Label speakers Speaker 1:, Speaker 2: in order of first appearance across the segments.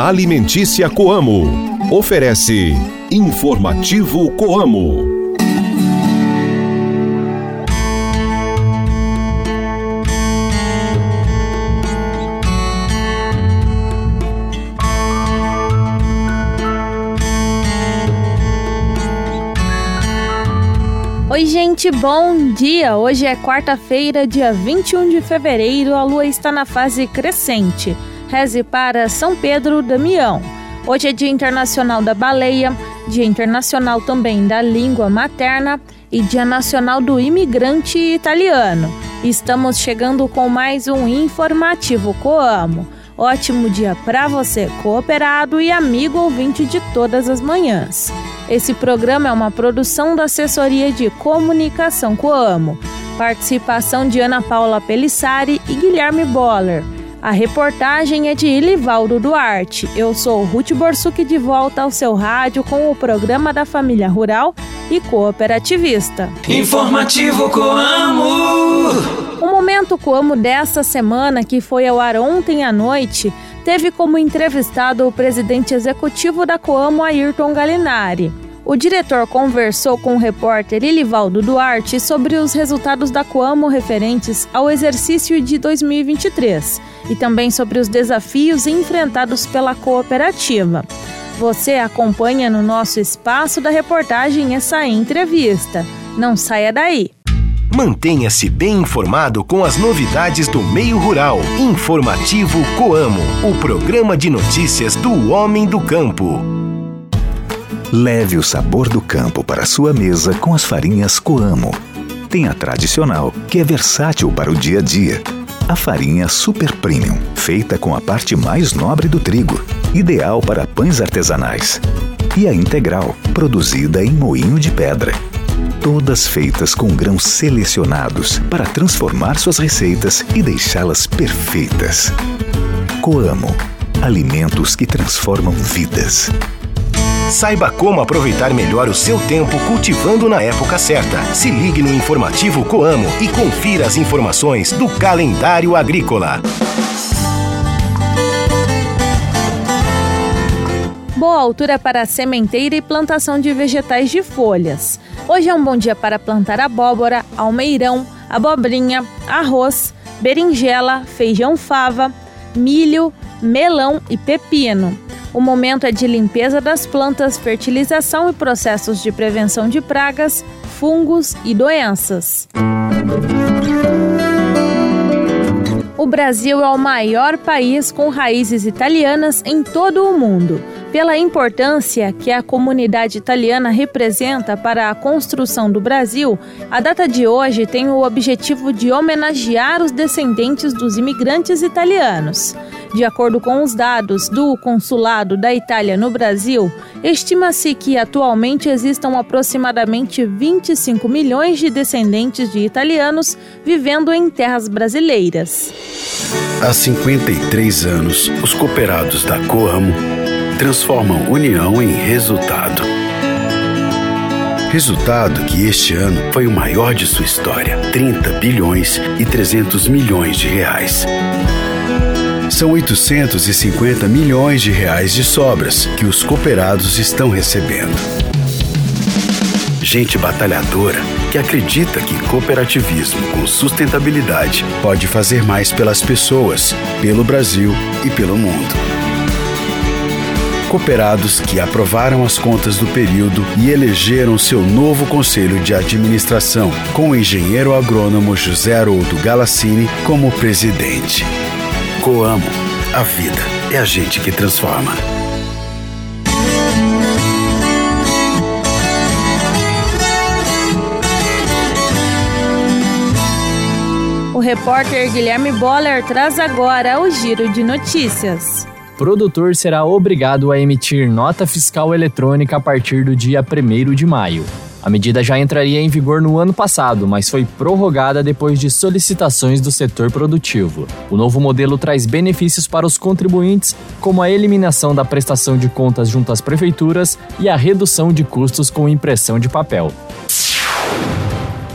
Speaker 1: Alimentícia Coamo. Oferece Informativo Coamo.
Speaker 2: Oi, gente, bom dia! Hoje é quarta-feira, dia 21 de fevereiro, a lua está na fase crescente. Reze para São Pedro Damião. Hoje é Dia Internacional da Baleia, Dia Internacional também da Língua Materna e Dia Nacional do Imigrante Italiano. Estamos chegando com mais um informativo Coamo. Ótimo dia para você, cooperado e amigo ouvinte de todas as manhãs. Esse programa é uma produção da Assessoria de Comunicação Coamo. Participação de Ana Paula Pelissari e Guilherme Boller. A reportagem é de Ilivaldo Duarte. Eu sou Ruth Borsuk de volta ao seu rádio com o programa da família rural e cooperativista.
Speaker 3: Informativo Coamo.
Speaker 2: O momento Coamo desta semana, que foi ao ar ontem à noite, teve como entrevistado o presidente executivo da Coamo, Ayrton Galinari. O diretor conversou com o repórter Ilivaldo Duarte sobre os resultados da Coamo referentes ao exercício de 2023 e também sobre os desafios enfrentados pela cooperativa. Você acompanha no nosso espaço da reportagem essa entrevista. Não saia daí!
Speaker 1: Mantenha-se bem informado com as novidades do meio rural. Informativo Coamo, o programa de notícias do homem do campo.
Speaker 4: Leve o sabor do campo para sua mesa com as farinhas Coamo. Tem a tradicional, que é versátil para o dia a dia. A farinha Super Premium, feita com a parte mais nobre do trigo, ideal para pães artesanais. E a integral, produzida em moinho de pedra todas feitas com grãos selecionados para transformar suas receitas e deixá-las perfeitas. Coamo alimentos que transformam vidas.
Speaker 1: Saiba como aproveitar melhor o seu tempo cultivando na época certa. Se ligue no informativo Coamo e confira as informações do calendário agrícola.
Speaker 2: Boa altura para sementeira e plantação de vegetais de folhas. Hoje é um bom dia para plantar abóbora, almeirão, abobrinha, arroz, berinjela, feijão fava, milho, melão e pepino. O momento é de limpeza das plantas, fertilização e processos de prevenção de pragas, fungos e doenças. O Brasil é o maior país com raízes italianas em todo o mundo pela importância que a comunidade italiana representa para a construção do Brasil, a data de hoje tem o objetivo de homenagear os descendentes dos imigrantes italianos. De acordo com os dados do Consulado da Itália no Brasil, estima-se que atualmente existam aproximadamente 25 milhões de descendentes de italianos vivendo em terras brasileiras.
Speaker 5: Há 53 anos, os cooperados da Coamo transformam união em resultado. Resultado que este ano foi o maior de sua história: 30 bilhões e 300 milhões de reais. São 850 milhões de reais de sobras que os cooperados estão recebendo. Gente batalhadora que acredita que cooperativismo com sustentabilidade pode fazer mais pelas pessoas, pelo Brasil e pelo mundo cooperados que aprovaram as contas do período e elegeram seu novo conselho de administração, com o engenheiro agrônomo José Haroldo Galassini como presidente. Coamo, a vida é a gente que transforma.
Speaker 2: O repórter Guilherme Boller traz agora o giro de notícias
Speaker 6: produtor será obrigado a emitir nota fiscal eletrônica a partir do dia 1 de maio. A medida já entraria em vigor no ano passado, mas foi prorrogada depois de solicitações do setor produtivo. O novo modelo traz benefícios para os contribuintes, como a eliminação da prestação de contas junto às prefeituras e a redução de custos com impressão de papel.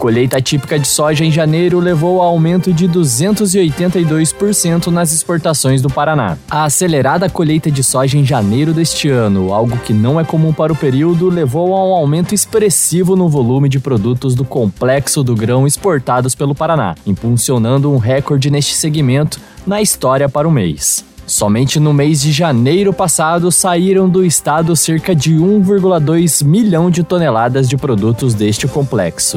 Speaker 6: Colheita típica de soja em janeiro levou a aumento de 282% nas exportações do Paraná. A acelerada colheita de soja em janeiro deste ano, algo que não é comum para o período, levou a um aumento expressivo no volume de produtos do complexo do grão exportados pelo Paraná, impulsionando um recorde neste segmento na história para o mês. Somente no mês de janeiro passado saíram do estado cerca de 1,2 milhão de toneladas de produtos deste complexo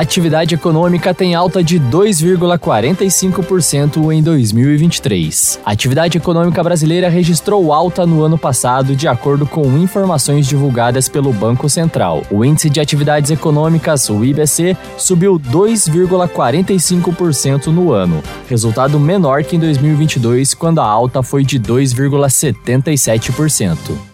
Speaker 6: atividade econômica tem alta de 2,45% em 2023. A atividade econômica brasileira registrou alta no ano passado, de acordo com informações divulgadas pelo Banco Central. O índice de atividades econômicas, o IBC, subiu 2,45% no ano, resultado menor que em 2022, quando a alta foi de 2,77%.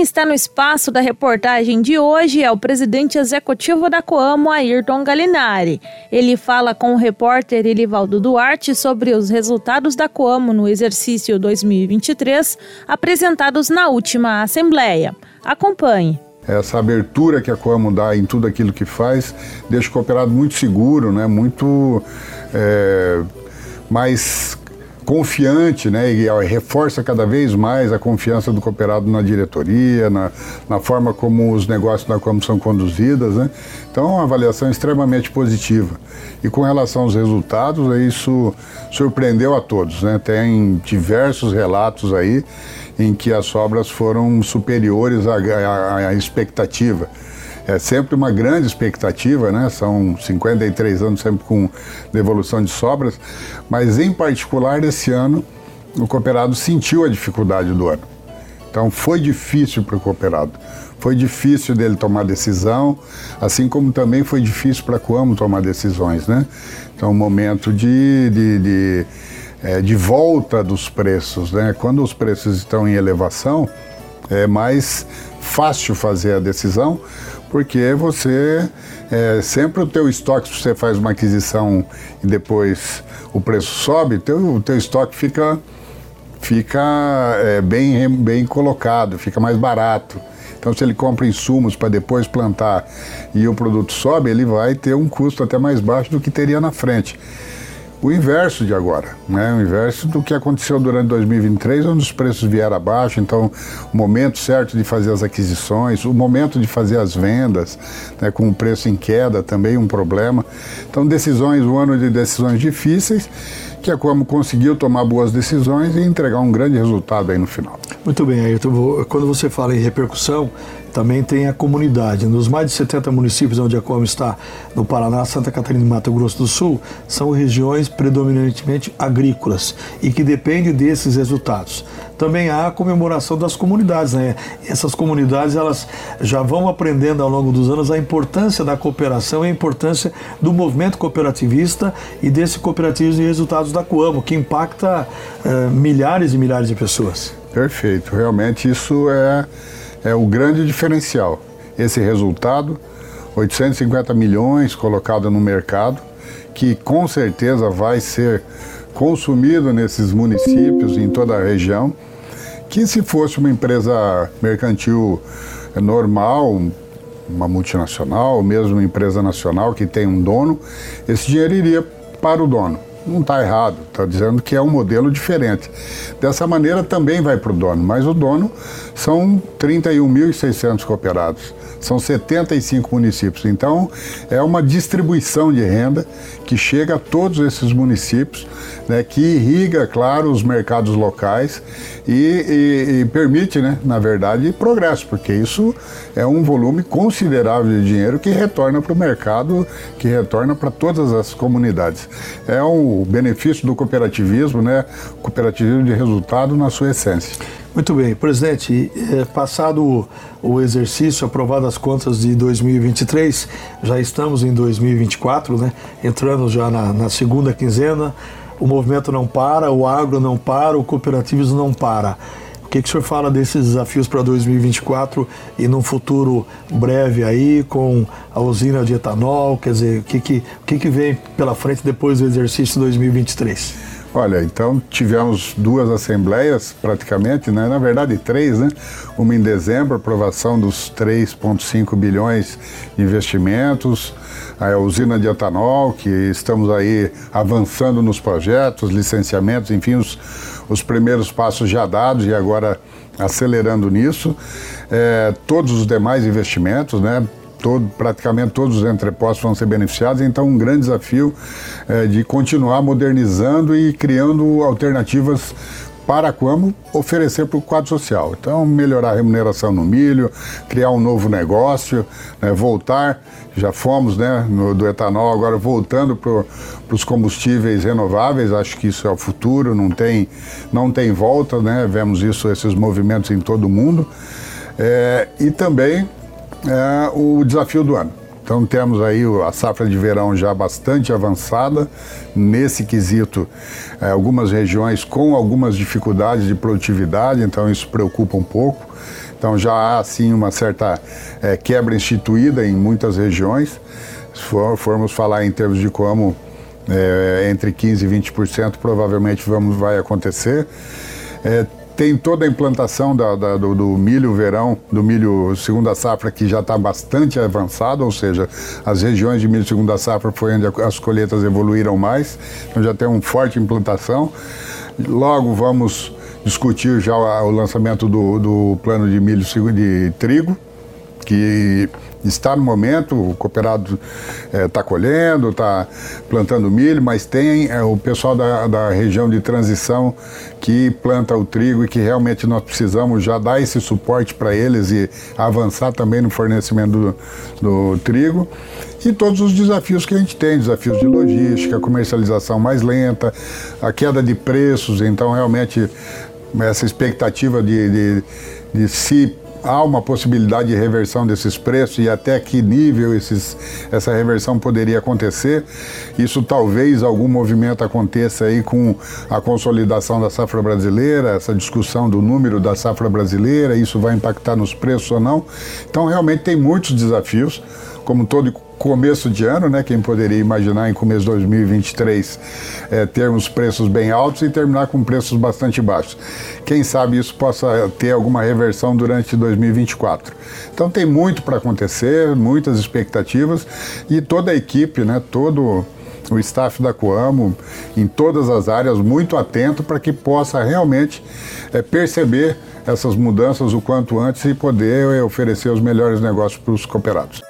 Speaker 2: Quem está no espaço da reportagem de hoje é o presidente executivo da Coamo, Ayrton Galinari. Ele fala com o repórter Elivaldo Duarte sobre os resultados da Coamo no exercício 2023, apresentados na última Assembleia. Acompanhe.
Speaker 7: Essa abertura que a Coamo dá em tudo aquilo que faz deixa o cooperado muito seguro, né? muito é, mais confiante, né, e reforça cada vez mais a confiança do cooperado na diretoria, na, na forma como os negócios da Coamo são conduzidos, né. Então, é uma avaliação extremamente positiva. E com relação aos resultados, isso surpreendeu a todos, né. Tem diversos relatos aí em que as sobras foram superiores à, à, à expectativa é sempre uma grande expectativa, né? São 53 anos sempre com devolução de sobras, mas em particular esse ano o cooperado sentiu a dificuldade do ano. Então foi difícil para o cooperado. Foi difícil dele tomar decisão, assim como também foi difícil para a Coamo tomar decisões, né? Então, momento de, de, de, é, de volta dos preços, né? Quando os preços estão em elevação, é mais fácil fazer a decisão, porque você é, sempre o teu estoque, se você faz uma aquisição e depois o preço sobe, teu, o teu estoque fica, fica é, bem, bem colocado, fica mais barato. Então, se ele compra insumos para depois plantar e o produto sobe, ele vai ter um custo até mais baixo do que teria na frente o inverso de agora, né? o inverso do que aconteceu durante 2023, onde os preços vieram abaixo, então o momento certo de fazer as aquisições, o momento de fazer as vendas, né? com o preço em queda também um problema. Então decisões, um ano de decisões difíceis, que a Como conseguiu tomar boas decisões e entregar um grande resultado aí no final.
Speaker 8: Muito bem, Ayrton. Quando você fala em repercussão, também tem a comunidade. Nos mais de 70 municípios onde a Como está, no Paraná, Santa Catarina e Mato Grosso do Sul, são regiões predominantemente agrícolas e que dependem desses resultados. Também há a comemoração das comunidades. Né? Essas comunidades elas já vão aprendendo ao longo dos anos a importância da cooperação e a importância do movimento cooperativista e desse cooperativismo e resultados da Coamo, que impacta uh, milhares e milhares de pessoas.
Speaker 7: Perfeito. Realmente isso é é o grande diferencial. Esse resultado, 850 milhões colocado no mercado, que com certeza vai ser consumido nesses municípios, em toda a região, que se fosse uma empresa mercantil normal, uma multinacional, ou mesmo uma empresa nacional que tem um dono, esse dinheiro iria para o dono não está errado, está dizendo que é um modelo diferente. Dessa maneira também vai para o dono, mas o dono são 31.600 cooperados, são 75 municípios. Então é uma distribuição de renda que chega a todos esses municípios, né, que irriga, claro, os mercados locais e, e, e permite, né, na verdade, progresso, porque isso é um volume considerável de dinheiro que retorna para o mercado, que retorna para todas as comunidades. É um benefício do cooperativismo, né, cooperativismo de resultado na sua essência.
Speaker 8: Muito bem, presidente, é, passado o exercício, aprovado as contas de 2023, já estamos em 2024, né? entrando já na, na segunda quinzena, o movimento não para, o agro não para, o cooperativismo não para. Que, que o senhor fala desses desafios para 2024 e num futuro breve aí com a usina de etanol? Quer dizer, o que, que, que, que vem pela frente depois do exercício 2023?
Speaker 7: Olha, então tivemos duas assembleias praticamente, né? na verdade três, né? Uma em dezembro, aprovação dos 3,5 bilhões de investimentos, a usina de etanol, que estamos aí avançando nos projetos, licenciamentos, enfim, os, os primeiros passos já dados e agora acelerando nisso. É, todos os demais investimentos, né? todo, praticamente todos os entrepostos vão ser beneficiados, então um grande desafio é, de continuar modernizando e criando alternativas para como oferecer para o quadro social. Então, melhorar a remuneração no milho, criar um novo negócio, né, voltar, já fomos né, no, do etanol, agora voltando para os combustíveis renováveis, acho que isso é o futuro, não tem, não tem volta, né, vemos isso, esses movimentos em todo o mundo. É, e também é o desafio do ano. Então temos aí a safra de verão já bastante avançada nesse quesito, é, algumas regiões com algumas dificuldades de produtividade, então isso preocupa um pouco. Então já há assim uma certa é, quebra instituída em muitas regiões. Se for, formos falar em termos de como é, entre 15% e 20% provavelmente vamos, vai acontecer. É, tem toda a implantação da, da, do, do, milho verão, do milho segunda safra, que já está bastante avançado, ou seja, as regiões de milho segunda safra foi onde as colheitas evoluíram mais, então já tem uma forte implantação. Logo vamos discutir já o lançamento do, do plano de milho de trigo, que está no momento, o cooperado está eh, é, colhendo, está plantando milho, mas tem é, o pessoal da, da região de transição que planta o trigo e que realmente nós precisamos já dar esse suporte para eles e avançar também no fornecimento do, do trigo. E todos os desafios que a gente tem, desafios de logística, comercialização mais lenta, a queda de preços, então realmente essa expectativa de, de, de se há uma possibilidade de reversão desses preços e até que nível esses, essa reversão poderia acontecer. Isso talvez algum movimento aconteça aí com a consolidação da safra brasileira, essa discussão do número da safra brasileira, isso vai impactar nos preços ou não. Então realmente tem muitos desafios, como todo começo de ano, né? Quem poderia imaginar em começo de 2023 é, termos preços bem altos e terminar com preços bastante baixos. Quem sabe isso possa ter alguma reversão durante 2024. Então tem muito para acontecer, muitas expectativas e toda a equipe, né? Todo o staff da Coamo em todas as áreas muito atento para que possa realmente é, perceber essas mudanças o quanto antes e poder é, oferecer os melhores negócios para os cooperados.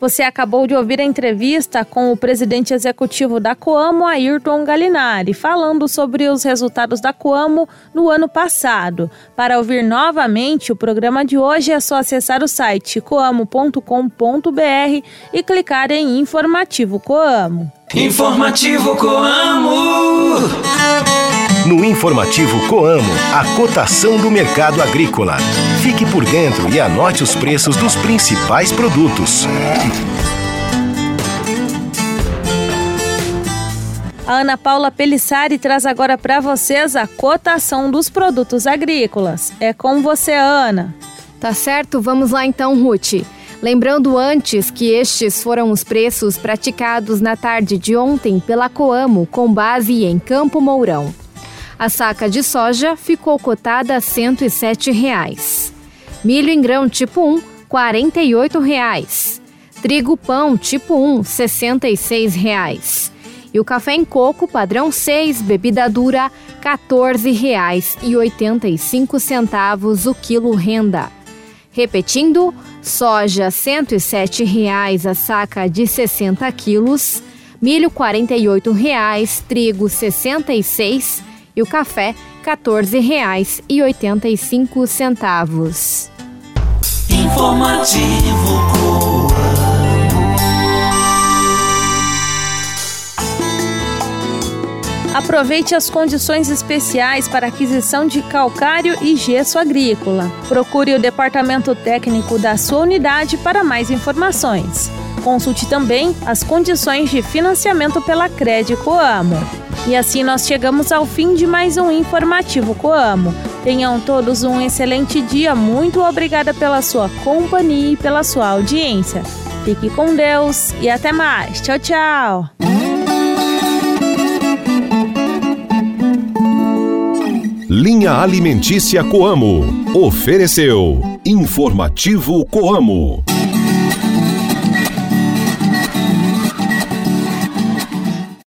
Speaker 2: Você acabou de ouvir a entrevista com o presidente executivo da Coamo, Ayrton Galinari, falando sobre os resultados da Coamo no ano passado. Para ouvir novamente o programa de hoje é só acessar o site coamo.com.br e clicar em Informativo Coamo.
Speaker 3: Informativo Coamo.
Speaker 1: No informativo Coamo, a cotação do mercado agrícola. Fique por dentro e anote os preços dos principais produtos.
Speaker 2: A Ana Paula Pelissari traz agora para vocês a cotação dos produtos agrícolas. É com você, Ana.
Speaker 9: Tá certo, vamos lá então, Ruth. Lembrando antes que estes foram os preços praticados na tarde de ontem pela Coamo, com base em Campo Mourão. A saca de soja ficou cotada a 107 reais. Milho em grão tipo 1, 48 reais. Trigo pão tipo 1, 66 reais. E o café em coco padrão 6, bebida dura, R$ 14,85 o quilo renda. Repetindo, soja 107 reais a saca de 60 quilos, milho 48 reais, trigo R$ 66 e o café R$ 14,85.
Speaker 3: Informativo
Speaker 2: Aproveite as condições especiais para aquisição de calcário e gesso agrícola. Procure o departamento técnico da sua unidade para mais informações. Consulte também as condições de financiamento pela Crédito Coamo. E assim nós chegamos ao fim de mais um informativo Coamo. Tenham todos um excelente dia. Muito obrigada pela sua companhia e pela sua audiência. Fique com Deus e até mais. Tchau, tchau.
Speaker 10: Linha Alimentícia Coamo. Ofereceu. Informativo Coamo.